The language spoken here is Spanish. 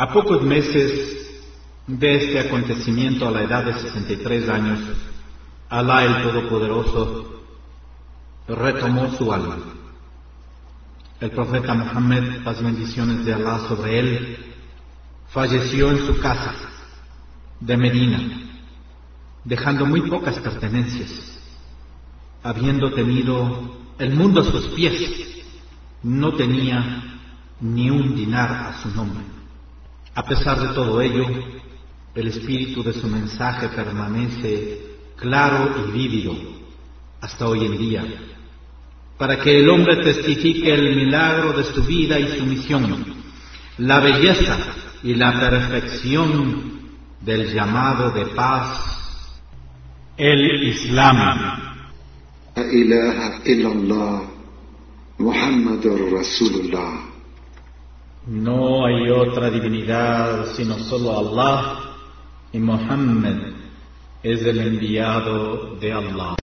A pocos meses de este acontecimiento a la edad de 63 años, Alá el Todopoderoso retomó su alma. El profeta Muhammad, las bendiciones de Alá sobre él, falleció en su casa de Medina, dejando muy pocas pertenencias, habiendo tenido el mundo a sus pies, no tenía ni un dinar a su nombre. A pesar de todo ello, el espíritu de su mensaje permanece claro y vívido hasta hoy en día, para que el hombre testifique el milagro de su vida y su misión, la belleza y la perfección del llamado de paz, el Islam. No hay otra divinidad sino solo Allah y Muhammad es el enviado de Allah.